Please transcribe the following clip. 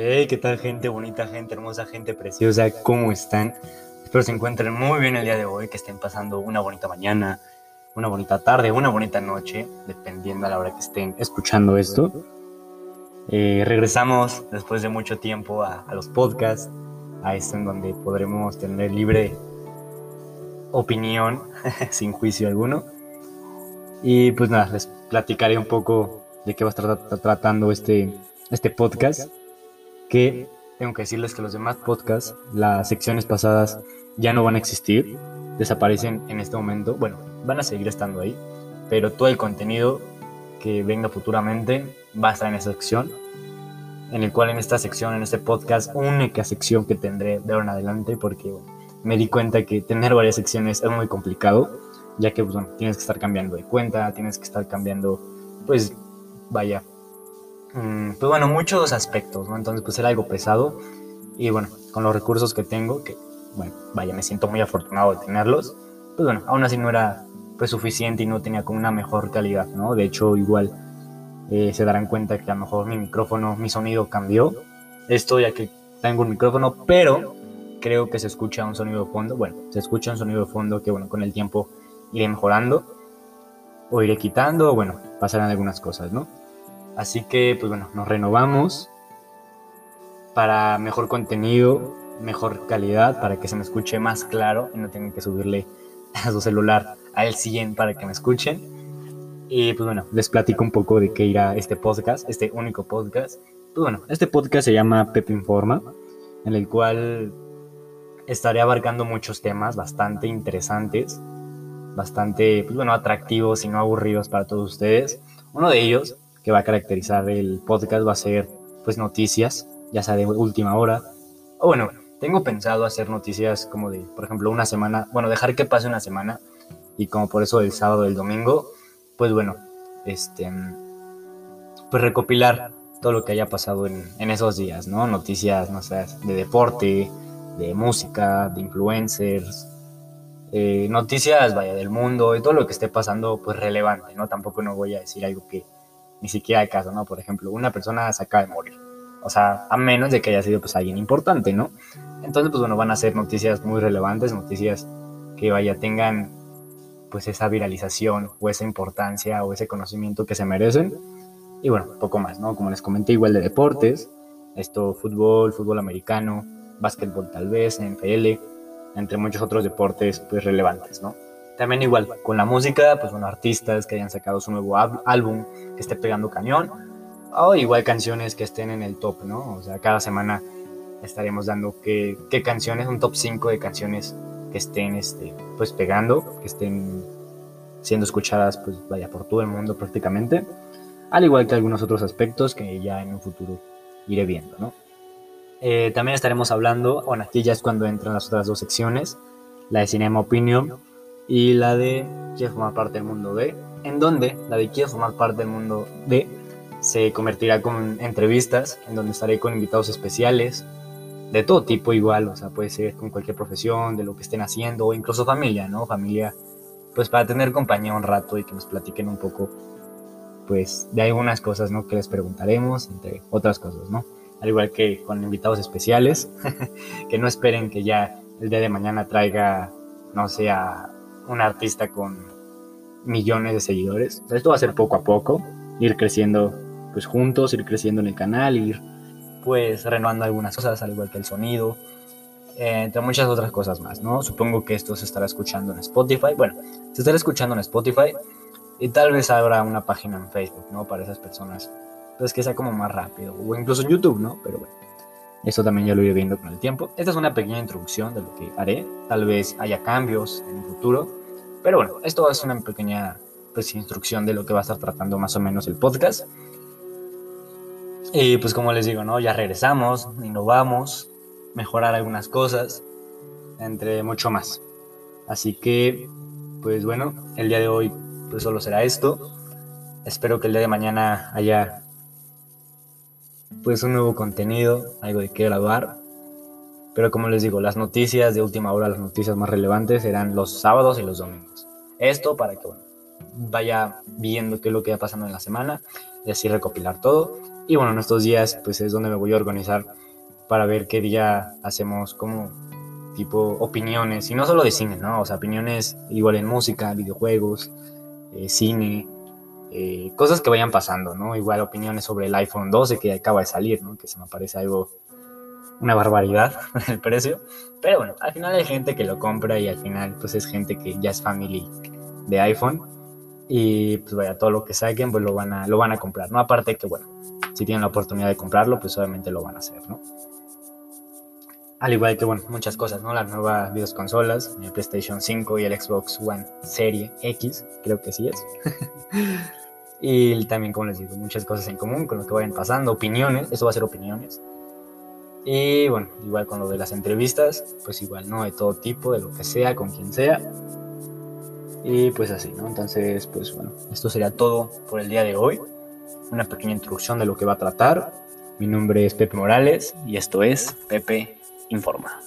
Hey, ¿qué tal gente bonita, gente hermosa, gente preciosa? ¿Cómo están? Espero se encuentren muy bien el día de hoy, que estén pasando una bonita mañana, una bonita tarde, una bonita noche, dependiendo a la hora que estén escuchando esto. Eh, regresamos después de mucho tiempo a, a los podcasts, a esto en donde podremos tener libre opinión, sin juicio alguno. Y pues nada, les platicaré un poco de qué va a estar tratando este, este podcast. Que tengo que decirles que los demás podcasts, las secciones pasadas, ya no van a existir. Desaparecen en este momento. Bueno, van a seguir estando ahí. Pero todo el contenido que venga futuramente va a estar en esa sección. En el cual en esta sección, en este podcast, única sección que tendré de ahora en adelante, porque me di cuenta que tener varias secciones es muy complicado, ya que pues, bueno, tienes que estar cambiando de cuenta, tienes que estar cambiando, pues, vaya, pues bueno, muchos aspectos, ¿no? Entonces, pues era algo pesado y bueno, con los recursos que tengo, que, bueno, vaya, me siento muy afortunado de tenerlos, pues bueno, aún así no era pues suficiente y no tenía como una mejor calidad, ¿no? De hecho, igual eh, se darán cuenta que a lo mejor mi micrófono, mi sonido cambió. Esto ya que tengo un micrófono, pero creo que se escucha un sonido de fondo. Bueno, se escucha un sonido de fondo que, bueno, con el tiempo iré mejorando o iré quitando, o bueno, pasarán algunas cosas, ¿no? Así que, pues bueno, nos renovamos para mejor contenido, mejor calidad, para que se me escuche más claro y no tengan que subirle a su celular al 100 para que me escuchen. Y pues bueno, les platico un poco de qué irá este podcast, este único podcast. Pues bueno, este podcast se llama Pep Informa, en el cual estaré abarcando muchos temas bastante interesantes, bastante, pues bueno, atractivos y no aburridos para todos ustedes. Uno de ellos que va a caracterizar el podcast va a ser, pues, noticias, ya sea de última hora. O bueno, tengo pensado hacer noticias como de, por ejemplo, una semana, bueno, dejar que pase una semana y como por eso el sábado y el domingo, pues bueno, este, pues recopilar todo lo que haya pasado en, en esos días, ¿no? Noticias, no sé, de deporte, de música, de influencers, eh, noticias, vaya, del mundo y todo lo que esté pasando, pues relevante, ¿no? Tampoco no voy a decir algo que ni siquiera hay caso, ¿no? Por ejemplo, una persona se acaba de morir. O sea, a menos de que haya sido pues alguien importante, ¿no? Entonces, pues bueno, van a ser noticias muy relevantes, noticias que vaya, tengan pues esa viralización o esa importancia o ese conocimiento que se merecen. Y bueno, poco más, ¿no? Como les comenté, igual de deportes, esto, fútbol, fútbol americano, básquetbol tal vez, NFL, entre muchos otros deportes pues relevantes, ¿no? También igual, con la música, pues bueno, artistas que hayan sacado su nuevo álbum, que esté pegando cañón, o igual canciones que estén en el top, ¿no? O sea, cada semana estaremos dando qué, qué canciones, un top 5 de canciones que estén, este, pues pegando, que estén siendo escuchadas, pues vaya, por todo el mundo prácticamente, al igual que algunos otros aspectos que ya en un futuro iré viendo, ¿no? Eh, también estaremos hablando, bueno, aquí ya es cuando entran las otras dos secciones, la de Cinema Opinion y la de Quiero formar parte del mundo de, en donde la de Quiero formar parte del mundo de se convertirá con entrevistas, en donde estaré con invitados especiales, de todo tipo igual, o sea, puede ser con cualquier profesión, de lo que estén haciendo, o incluso familia, ¿no? Familia, pues para tener compañía un rato y que nos platiquen un poco, pues, de algunas cosas, ¿no? Que les preguntaremos, entre otras cosas, ¿no? al igual que con invitados especiales, que no esperen que ya el día de mañana traiga, no sé, a un artista con millones de seguidores. Esto va a ser poco a poco, ir creciendo pues juntos, ir creciendo en el canal, ir pues renovando algunas cosas, al igual que el sonido, eh, entre muchas otras cosas más, ¿no? Supongo que esto se estará escuchando en Spotify, bueno, se estará escuchando en Spotify y tal vez habrá una página en Facebook, ¿no? Para esas personas entonces que sea como más rápido, o incluso YouTube, ¿no? Pero bueno, eso también ya lo iré viendo con el tiempo. Esta es una pequeña introducción de lo que haré, tal vez haya cambios en el futuro, pero bueno, esto es una pequeña pues, instrucción de lo que va a estar tratando más o menos el podcast. Y pues como les digo, ¿no? Ya regresamos, innovamos, mejorar algunas cosas, entre mucho más. Así que, pues bueno, el día de hoy pues solo será esto. Espero que el día de mañana haya pues un nuevo contenido, algo de qué grabar. Pero como les digo, las noticias de última hora, las noticias más relevantes serán los sábados y los domingos. Esto para que, vaya viendo qué es lo que va pasando en la semana y así recopilar todo. Y bueno, en estos días pues es donde me voy a organizar para ver qué día hacemos como tipo opiniones, y no solo de cine, ¿no? O sea, opiniones igual en música, videojuegos, eh, cine, eh, cosas que vayan pasando, ¿no? Igual opiniones sobre el iPhone 12 que acaba de salir, ¿no? Que se me parece algo, una barbaridad el precio. Pero bueno, al final hay gente que lo compra y al final pues es gente que ya es family de iPhone. Y pues vaya, todo lo que saquen pues lo van a, lo van a comprar, ¿no? Aparte que bueno, si tienen la oportunidad de comprarlo pues obviamente lo van a hacer, ¿no? Al igual que, bueno, muchas cosas, ¿no? Las nuevas videoconsolas, el PlayStation 5 y el Xbox One Serie X, creo que sí es. y también, como les digo, muchas cosas en común con lo que vayan pasando, opiniones, eso va a ser opiniones. Y bueno, igual con lo de las entrevistas, pues igual, ¿no? De todo tipo, de lo que sea, con quien sea. Y pues así, ¿no? Entonces, pues bueno, esto sería todo por el día de hoy. Una pequeña introducción de lo que va a tratar. Mi nombre es Pepe Morales y esto es Pepe informa.